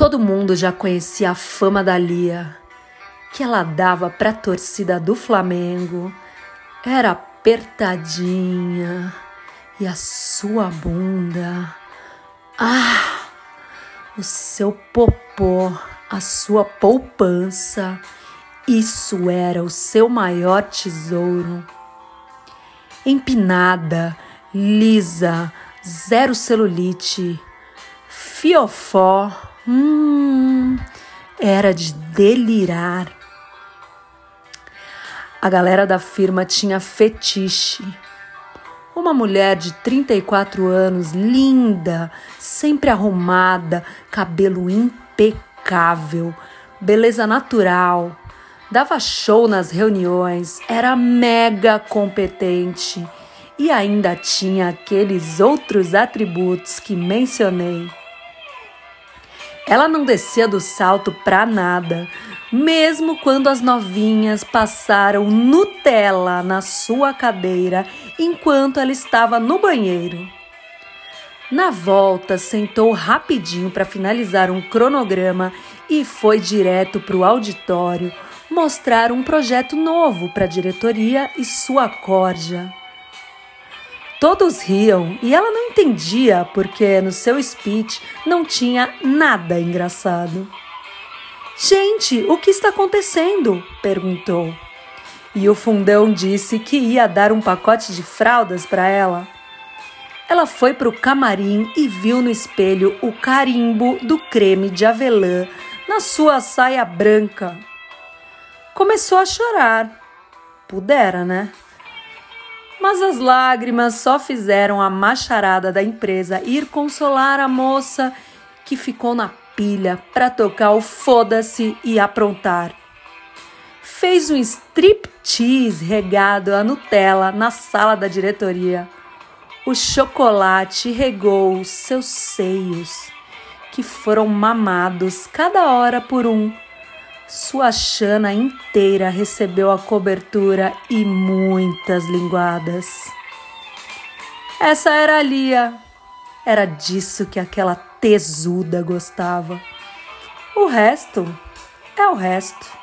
Todo mundo já conhecia a fama da Lia, que ela dava para a torcida do Flamengo. Era apertadinha e a sua bunda. Ah! O seu popô, a sua poupança. Isso era o seu maior tesouro. Empinada, lisa, zero celulite, fiofó Hum, era de delirar. A galera da firma tinha fetiche. Uma mulher de 34 anos, linda, sempre arrumada, cabelo impecável, beleza natural, dava show nas reuniões, era mega competente e ainda tinha aqueles outros atributos que mencionei. Ela não descia do salto pra nada, mesmo quando as novinhas passaram Nutella na sua cadeira enquanto ela estava no banheiro. Na volta, sentou rapidinho para finalizar um cronograma e foi direto para o auditório mostrar um projeto novo para a diretoria e sua corja. Todos riam e ela não entendia porque no seu speech não tinha nada engraçado. Gente, o que está acontecendo? perguntou. E o fundão disse que ia dar um pacote de fraldas para ela. Ela foi para o camarim e viu no espelho o carimbo do creme de avelã na sua saia branca. Começou a chorar. Pudera, né? Mas as lágrimas só fizeram a macharada da empresa ir consolar a moça que ficou na pilha para tocar o foda-se e aprontar. Fez um striptease regado a Nutella na sala da diretoria. O chocolate regou seus seios, que foram mamados cada hora por um sua chana inteira recebeu a cobertura e muitas linguadas. Essa era a Lia. Era disso que aquela tesuda gostava. O resto é o resto.